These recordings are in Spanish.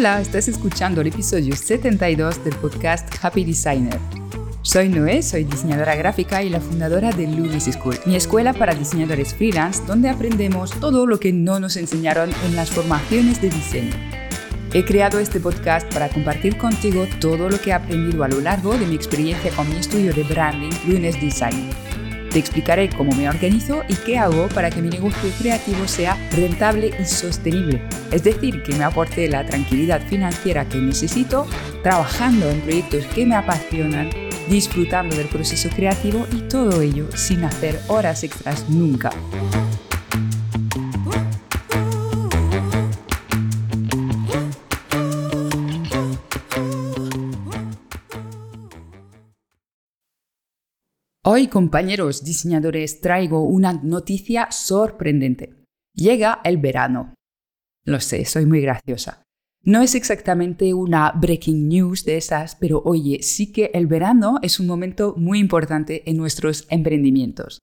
Hola, estás escuchando el episodio 72 del podcast Happy Designer. Soy Noé, soy diseñadora gráfica y la fundadora de Lumis School, mi escuela para diseñadores freelance donde aprendemos todo lo que no nos enseñaron en las formaciones de diseño. He creado este podcast para compartir contigo todo lo que he aprendido a lo largo de mi experiencia con mi estudio de branding Lunes Design te explicaré cómo me organizo y qué hago para que mi negocio creativo sea rentable y sostenible. Es decir, que me aporte la tranquilidad financiera que necesito trabajando en proyectos que me apasionan, disfrutando del proceso creativo y todo ello sin hacer horas extras nunca. Hoy, compañeros diseñadores, traigo una noticia sorprendente. Llega el verano. Lo sé, soy muy graciosa. No es exactamente una breaking news de esas, pero oye, sí que el verano es un momento muy importante en nuestros emprendimientos.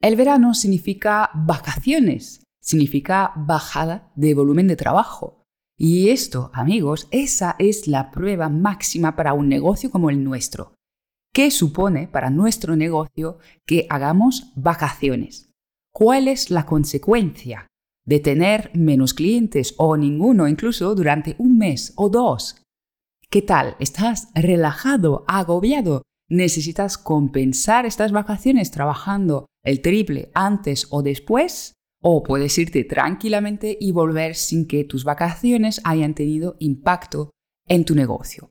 El verano significa vacaciones, significa bajada de volumen de trabajo. Y esto, amigos, esa es la prueba máxima para un negocio como el nuestro. ¿Qué supone para nuestro negocio que hagamos vacaciones? ¿Cuál es la consecuencia de tener menos clientes o ninguno incluso durante un mes o dos? ¿Qué tal? ¿Estás relajado, agobiado? ¿Necesitas compensar estas vacaciones trabajando el triple antes o después? ¿O puedes irte tranquilamente y volver sin que tus vacaciones hayan tenido impacto en tu negocio?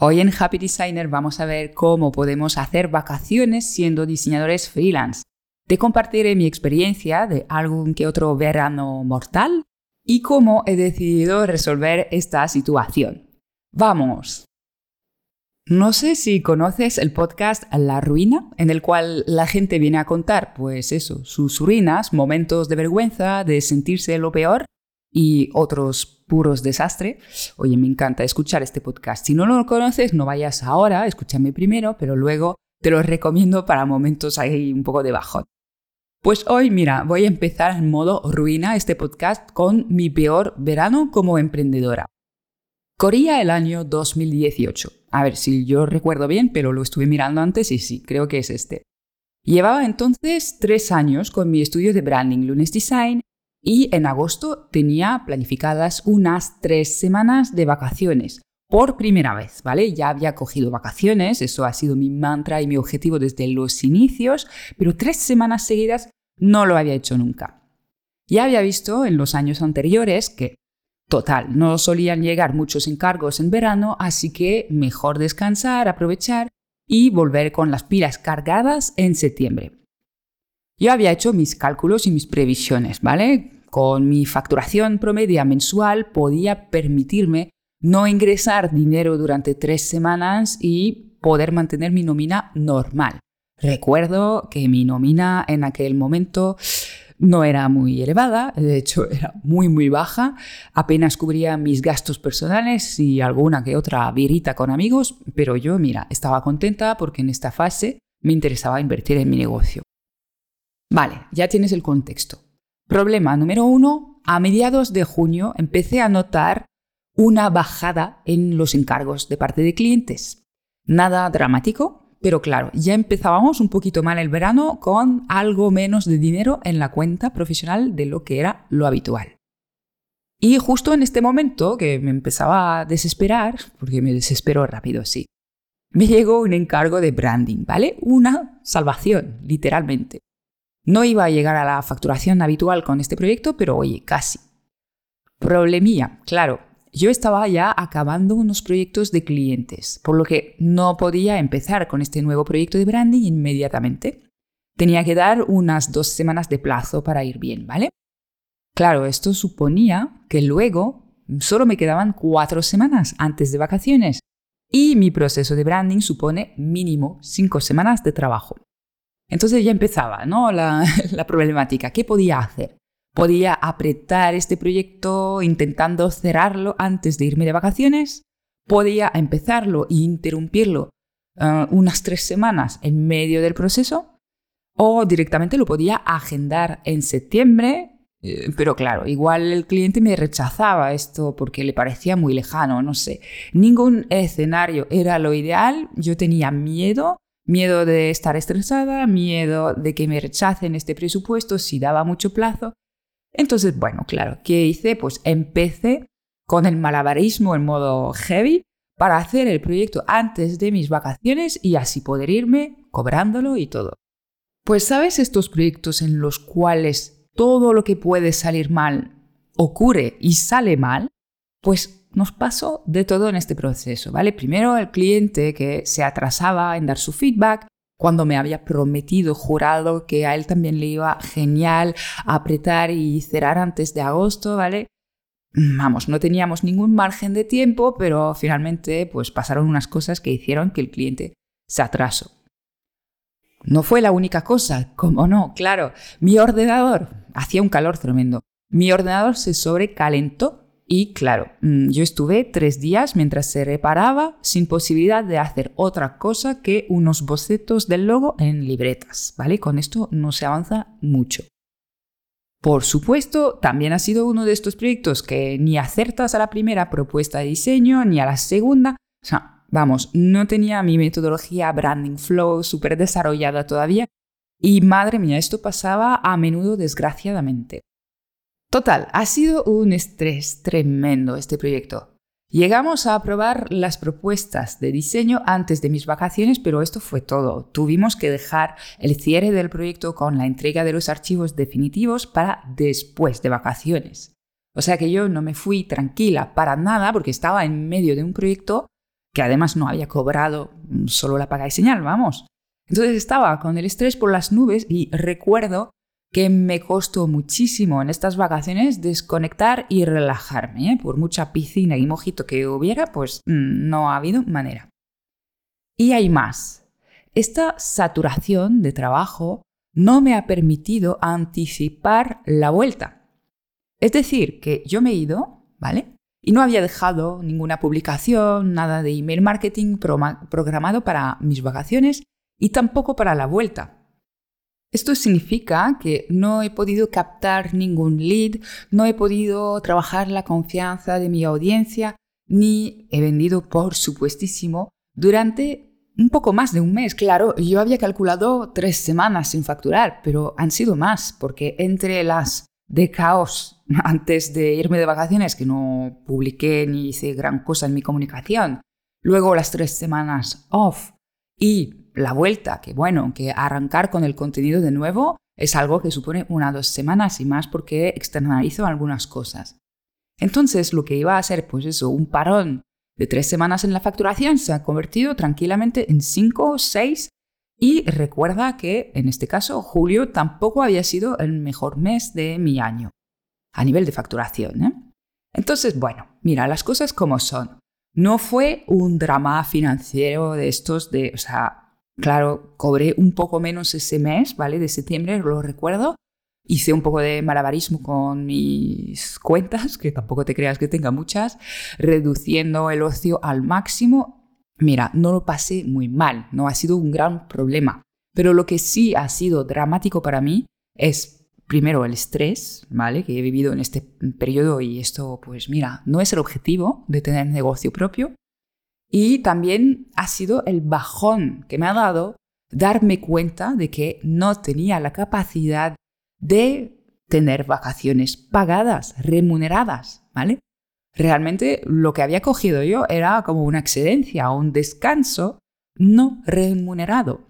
Hoy en Happy Designer vamos a ver cómo podemos hacer vacaciones siendo diseñadores freelance. Te compartiré mi experiencia de algún que otro verano mortal y cómo he decidido resolver esta situación. ¡Vamos! No sé si conoces el podcast La Ruina, en el cual la gente viene a contar, pues eso, sus ruinas, momentos de vergüenza, de sentirse lo peor y otros puros desastre. Oye, me encanta escuchar este podcast. Si no lo conoces, no vayas ahora, escúchame primero, pero luego te lo recomiendo para momentos ahí un poco de bajón. Pues hoy, mira, voy a empezar en modo ruina este podcast con mi peor verano como emprendedora. Corría el año 2018. A ver si yo recuerdo bien, pero lo estuve mirando antes y sí, creo que es este. Llevaba entonces tres años con mi estudio de branding Lunes Design y en agosto tenía planificadas unas tres semanas de vacaciones. Por primera vez, ¿vale? Ya había cogido vacaciones, eso ha sido mi mantra y mi objetivo desde los inicios, pero tres semanas seguidas no lo había hecho nunca. Ya había visto en los años anteriores que, total, no solían llegar muchos encargos en verano, así que mejor descansar, aprovechar y volver con las pilas cargadas en septiembre. Yo había hecho mis cálculos y mis previsiones, ¿vale? Con mi facturación promedia mensual podía permitirme no ingresar dinero durante tres semanas y poder mantener mi nómina normal. Recuerdo que mi nómina en aquel momento no era muy elevada, de hecho era muy muy baja, apenas cubría mis gastos personales y alguna que otra virita con amigos, pero yo mira, estaba contenta porque en esta fase me interesaba invertir en mi negocio. Vale, ya tienes el contexto. Problema número uno, a mediados de junio empecé a notar una bajada en los encargos de parte de clientes. Nada dramático, pero claro, ya empezábamos un poquito mal el verano con algo menos de dinero en la cuenta profesional de lo que era lo habitual. Y justo en este momento que me empezaba a desesperar, porque me desesperó rápido, sí, me llegó un encargo de branding, ¿vale? Una salvación, literalmente. No iba a llegar a la facturación habitual con este proyecto, pero oye, casi. Problemía, claro, yo estaba ya acabando unos proyectos de clientes, por lo que no podía empezar con este nuevo proyecto de branding inmediatamente. Tenía que dar unas dos semanas de plazo para ir bien, ¿vale? Claro, esto suponía que luego solo me quedaban cuatro semanas antes de vacaciones y mi proceso de branding supone mínimo cinco semanas de trabajo. Entonces ya empezaba ¿no? la, problemática. ¿Qué podía hacer? ¿Podía apretar este proyecto intentando cerrarlo antes de irme de vacaciones? podía empezarlo e interrumpirlo eh, unas tres semanas en medio del proceso o directamente lo podía agendar en septiembre, eh, pero claro, igual el cliente me rechazaba esto porque le parecía muy lejano, no sé. Ningún escenario era lo ideal, yo tenía miedo, miedo de estar estresada, miedo de que me rechacen este presupuesto si daba mucho plazo. Entonces, bueno, claro, ¿qué hice? Pues empecé con el malabarismo en modo heavy para hacer el proyecto antes de mis vacaciones y así poder irme cobrándolo y todo. Pues sabes estos proyectos en los cuales todo lo que puede salir mal ocurre y sale mal, pues nos pasó de todo en este proceso, ¿vale? Primero el cliente que se atrasaba en dar su feedback, cuando me había prometido, jurado que a él también le iba genial apretar y cerrar antes de agosto, ¿vale? Vamos, no teníamos ningún margen de tiempo, pero finalmente pues pasaron unas cosas que hicieron que el cliente se atrasó. No fue la única cosa, como no, claro. Mi ordenador, hacía un calor tremendo. Mi ordenador se sobrecalentó y claro, mm, yo estuve tres días mientras se reparaba sin posibilidad de hacer otra cosa que unos bocetos del logo en libretas, ¿vale? Con esto no se avanza mucho. Por supuesto, también ha sido uno de estos proyectos que ni acertas a la primera propuesta de diseño ni a la segunda. O sea, Vamos, no tenía mi metodología Branding Flow súper desarrollada todavía y madre mía, esto pasaba a menudo desgraciadamente. Total, ha sido un estrés tremendo este proyecto. Llegamos a aprobar las propuestas de diseño antes de mis vacaciones, pero esto fue todo. Tuvimos que dejar el cierre del proyecto con la entrega de los archivos definitivos para después de vacaciones. O sea que yo no me fui tranquila para nada porque estaba en medio de un proyecto que además no había cobrado solo la paga de señal, vamos. Entonces estaba con el estrés por las nubes y recuerdo que me costó muchísimo en estas vacaciones desconectar y relajarme. ¿eh? Por mucha piscina y mojito que hubiera, pues mm, no ha habido manera. Y hay más. Esta saturación de trabajo no me ha permitido anticipar la vuelta. Es decir, que yo me he ido, ¿vale? Y no había dejado ninguna publicación, nada de email marketing programado para mis vacaciones y tampoco para la vuelta. Esto significa que no he podido captar ningún lead, no he podido trabajar la confianza de mi audiencia, ni he vendido, por supuestísimo, durante un poco más de un mes. Claro, yo había calculado tres semanas sin facturar, pero han sido más, porque entre las de caos antes de irme de vacaciones, que no publiqué ni hice gran cosa en mi comunicación. Luego las tres semanas off y la vuelta, que bueno, que arrancar con el contenido de nuevo es algo que supone una o dos semanas y más porque externalizo algunas cosas. Entonces lo que iba a ser, pues eso, un parón de tres semanas en la facturación se ha convertido tranquilamente en cinco o seis y recuerda que, en este caso, julio tampoco había sido el mejor mes de mi año, a nivel de facturación. ¿eh? Entonces, bueno, mira, las cosas como son. No fue un drama financiero de estos de, o sea, claro, cobré un poco menos ese mes, ¿vale? De septiembre, lo recuerdo. Hice un poco de malabarismo con mis cuentas, que tampoco te creas que tenga muchas, reduciendo el ocio al máximo Mira, no lo pasé muy mal, no ha sido un gran problema, pero lo que sí ha sido dramático para mí es primero el estrés, ¿vale? Que he vivido en este periodo y esto, pues mira, no es el objetivo de tener negocio propio. Y también ha sido el bajón que me ha dado darme cuenta de que no tenía la capacidad de tener vacaciones pagadas, remuneradas, ¿vale? Realmente lo que había cogido yo era como una excedencia, un descanso no remunerado.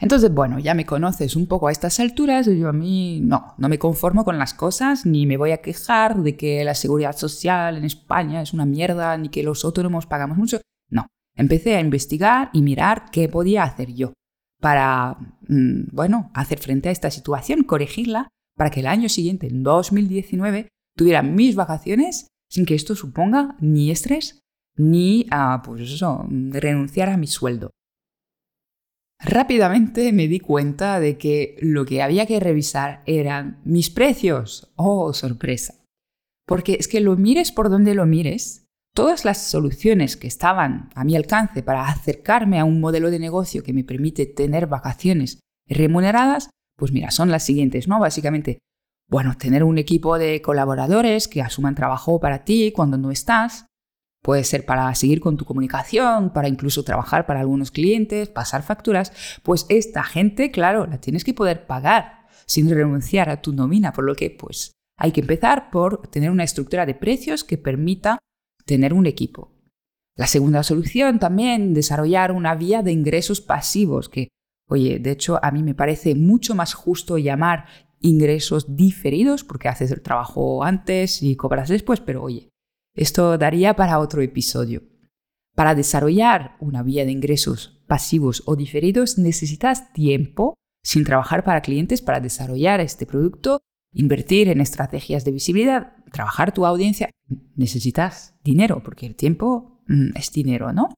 Entonces, bueno, ya me conoces un poco a estas alturas, yo a mí no, no me conformo con las cosas, ni me voy a quejar de que la seguridad social en España es una mierda, ni que los autónomos pagamos mucho. No, empecé a investigar y mirar qué podía hacer yo para, mm, bueno, hacer frente a esta situación, corregirla, para que el año siguiente, en 2019, tuviera mis vacaciones sin que esto suponga ni estrés ni a, pues renunciar a mi sueldo. Rápidamente me di cuenta de que lo que había que revisar eran mis precios. ¡Oh, sorpresa! Porque es que lo mires por donde lo mires, todas las soluciones que estaban a mi alcance para acercarme a un modelo de negocio que me permite tener vacaciones remuneradas, pues mira, son las siguientes, ¿no? Básicamente, bueno, tener un equipo de colaboradores que asuman trabajo para ti cuando no estás, Puede ser para seguir con tu comunicación, para incluso trabajar para algunos clientes, pasar facturas. Pues esta gente, claro, la tienes que poder pagar sin renunciar a tu nómina, por lo que pues hay que empezar por tener una estructura de precios que permita tener un equipo. La segunda solución también, desarrollar una vía de ingresos pasivos, que, oye, de hecho a mí me parece mucho más justo llamar ingresos diferidos, porque haces el trabajo antes y cobras después, pero oye, esto daría para otro episodio. Para desarrollar una vía de ingresos pasivos o diferidos necesitas tiempo sin trabajar para clientes para desarrollar este producto, invertir en estrategias de visibilidad, trabajar tu audiencia. Necesitas dinero porque el tiempo mm, es dinero, ¿no?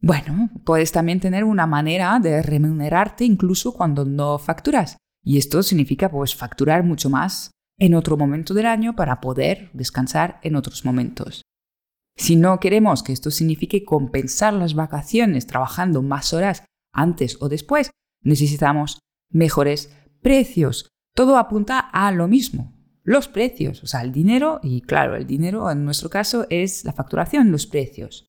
Bueno, puedes también tener una manera de remunerarte incluso cuando no facturas. Y esto significa pues facturar mucho más en otro momento del año para poder descansar en otros momentos. Si no queremos que esto signifique compensar las vacaciones trabajando más horas antes o después, necesitamos mejores precios. Todo apunta a lo mismo. Los precios, o sea, el dinero, y claro, el dinero en nuestro caso es la facturación, los precios.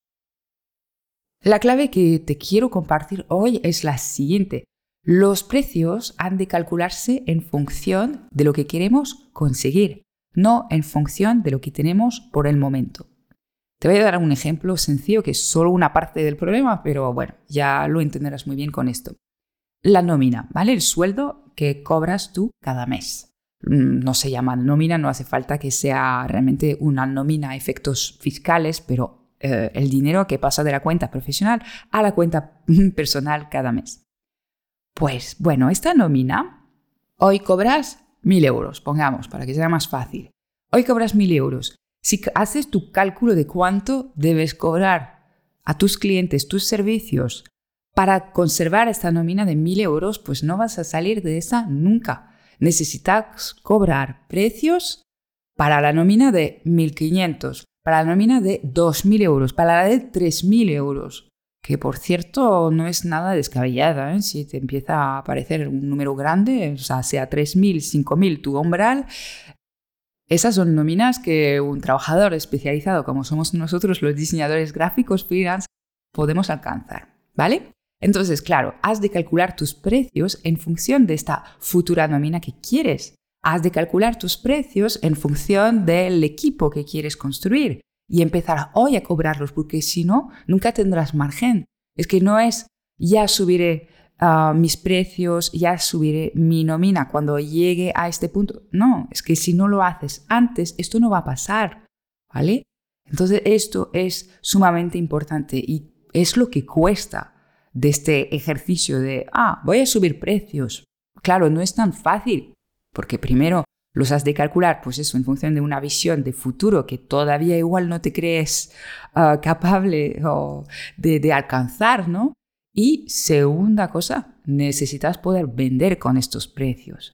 La clave que te quiero compartir hoy es la siguiente. Los precios han de calcularse en función de lo que queremos conseguir, no en función de lo que tenemos por el momento. Te voy a dar un ejemplo sencillo que es solo una parte del problema, pero bueno, ya lo entenderás muy bien con esto. La nómina, ¿vale? El sueldo que cobras tú cada mes. Mm, no se llama nómina, no hace falta que sea realmente una nómina a efectos fiscales, pero eh, el dinero que pasa de la cuenta profesional a la cuenta personal cada mes. Pues bueno, esta nómina, hoy cobras mil euros, pongamos, para que sea más fácil. Hoy cobras mil euros. Si haces tu cálculo de cuánto debes cobrar a tus clientes, tus servicios, para conservar esta nómina de mil euros, pues no vas a salir de esa nunca. Necesitas cobrar precios para la nómina de 1.500, para la nómina de 2.000 euros, para la de 3.000 euros que por cierto no es nada descabellada. ¿eh? Si te empieza a aparecer un número grande, o sea, sea 3.000, 5.000 tu umbral, esas son nóminas que un trabajador especializado como somos nosotros los diseñadores gráficos freelance podemos alcanzar, ¿vale? Entonces, claro, has de calcular tus precios en función de esta futura nómina que quieres. Has de calcular tus precios en función del equipo que quieres construir y empezar hoy a cobrarlos, porque si no, nunca tendrás margen. Es que no es ya subiré ah, mis precios, ya subiré mi nómina cuando llegue a este punto. No, es que si no lo haces antes, esto no va a pasar, ¿vale? Entonces esto es sumamente importante y es lo que cuesta de este ejercicio de, ah, voy a subir precios. Claro, no es tan fácil, porque primero los has de calcular, pues eso, en función de una visión de futuro que todavía igual no te crees uh, capable de, de alcanzar, ¿no? Y segunda cosa, necesitas poder vender con estos precios.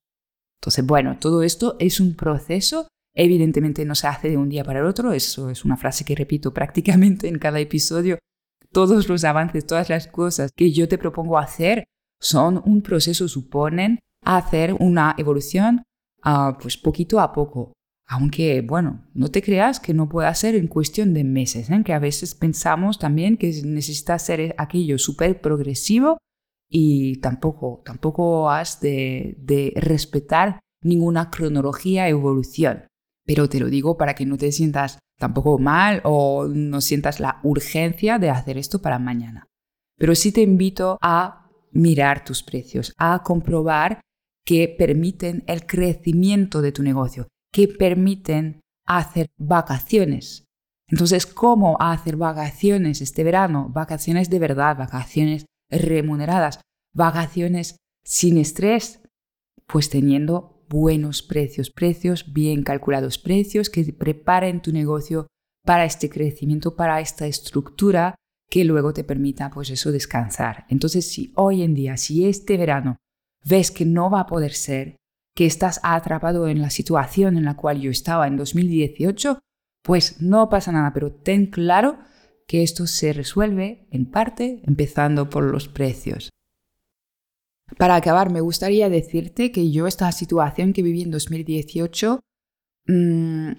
Entonces, bueno, todo esto es un proceso. Evidentemente no se hace de un día para el otro. Eso es una frase que repito prácticamente en cada episodio. Todos los avances, todas las cosas que yo te propongo hacer son un proceso, suponen hacer una evolución pues poquito a poco. Aunque, bueno, no te creas que no pueda ser en cuestión de meses, ¿eh? que a veces pensamos también que necesita ser aquello súper progresivo y tampoco, tampoco has de, de respetar ninguna cronología evolución. Pero te lo digo para que no te sientas tampoco mal o no sientas la urgencia de hacer esto para mañana. Pero sí te invito a mirar tus precios, a comprobar que permiten el crecimiento de tu negocio, que permiten hacer vacaciones. Entonces, ¿cómo hacer vacaciones este verano? Vacaciones de verdad, vacaciones remuneradas, vacaciones sin estrés, pues teniendo buenos precios, precios bien calculados, precios que preparen tu negocio para este crecimiento, para esta estructura que luego te permita pues eso descansar. Entonces, si hoy en día, si este verano ves que no va a poder ser, que estás atrapado en la situación en la cual yo estaba en 2018, Pues no pasa nada, pero ten claro que esto se resuelve en parte empezando por los precios. Para acabar, me gustaría decirte que yo esta situación que viví en 2018, mm,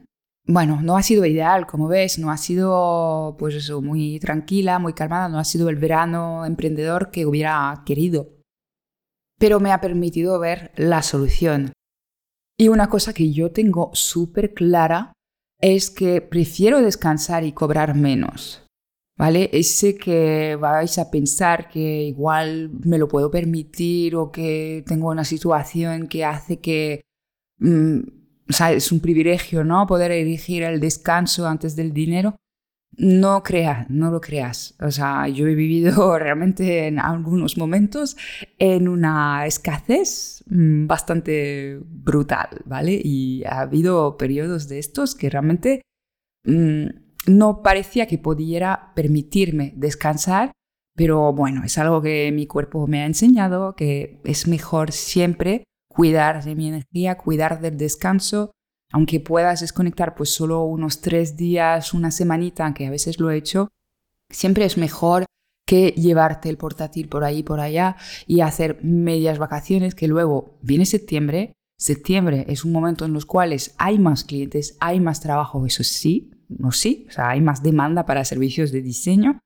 bueno, no ha sido ideal, como ves, no ha sido pues muy tranquila, muy calmada, no ha sido el verano emprendedor que hubiera querido. Pero me ha permitido ver la solución. Y una cosa que yo tengo súper clara es que prefiero descansar y cobrar menos. ¿Vale? Ese que vais a pensar que igual me lo puedo permitir o que tengo una situación que hace que mm, o sea, es un privilegio, ¿no? Poder elegir el descanso antes del dinero. No creas, no lo creas. O sea, yo he vivido realmente en algunos momentos en una escasez mm, bastante brutal, ¿vale? Y ha habido periodos de estos que realmente mm, no parecía que pudiera permitirme descansar, pero bueno, es algo que mi cuerpo me ha enseñado, que es mejor siempre cuidar de mi energía, cuidar del descanso, aunque puedas desconectar pues solo unos tres días, una semanita, que a veces lo he hecho, siempre es mejor que llevarte el portátil por ahí, por allá y hacer medias vacaciones que luego viene septiembre. Septiembre es un momento en los cuales hay más clientes, hay más trabajo, eso sí, no sí, o sea, hay más demanda para servicios de diseño.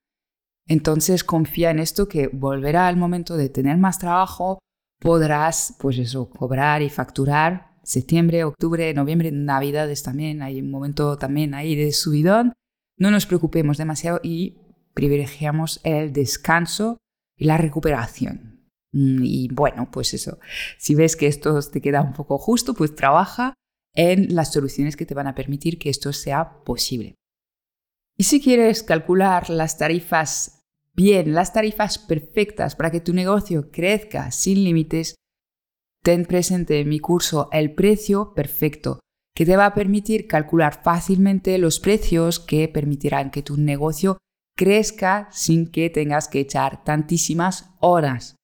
Entonces confía en esto que volverá el momento de tener más trabajo, podrás, pues eso, cobrar y facturar septiembre, octubre, noviembre, navidades también, hay un momento también ahí de subidón. No nos preocupemos demasiado y privilegiamos el descanso y la recuperación. Mm, y bueno, pues eso, si ves que esto te queda un poco justo, pues trabaja en las soluciones que te van a permitir que esto sea posible. Y si quieres calcular las tarifas bien, las tarifas perfectas para que tu negocio crezca sin límites, ten presente en mi curso el precio perfecto, que te va a permitir calcular fácilmente los precios que permitirán que tu negocio crezca sin que tengas que echar tantísimas horas.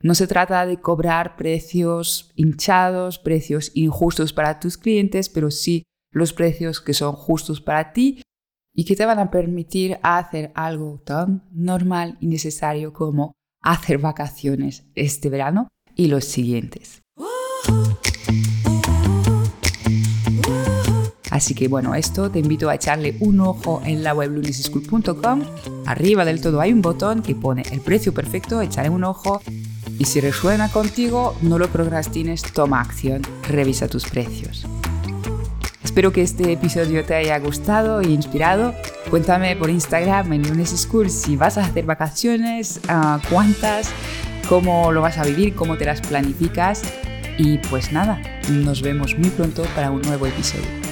No se trata de cobrar precios hinchados, precios injustos para tus clientes, pero sí los precios que son justos para ti y que te van a permitir hacer algo tan normal y necesario como hacer vacaciones este verano y los siguientes. Así que bueno, esto te invito a echarle un ojo en la web lunischool.com. Arriba del todo hay un botón que pone el precio perfecto, echarle un ojo y si resuena contigo, no lo procrastines, toma acción, revisa tus precios. Espero que este episodio te haya gustado e inspirado. Cuéntame por Instagram en Lunes School si vas a hacer vacaciones, ah, cuántas, cómo lo vas a vivir, cómo te las planificas. Y pues nada, nos vemos muy pronto para un nuevo episodio.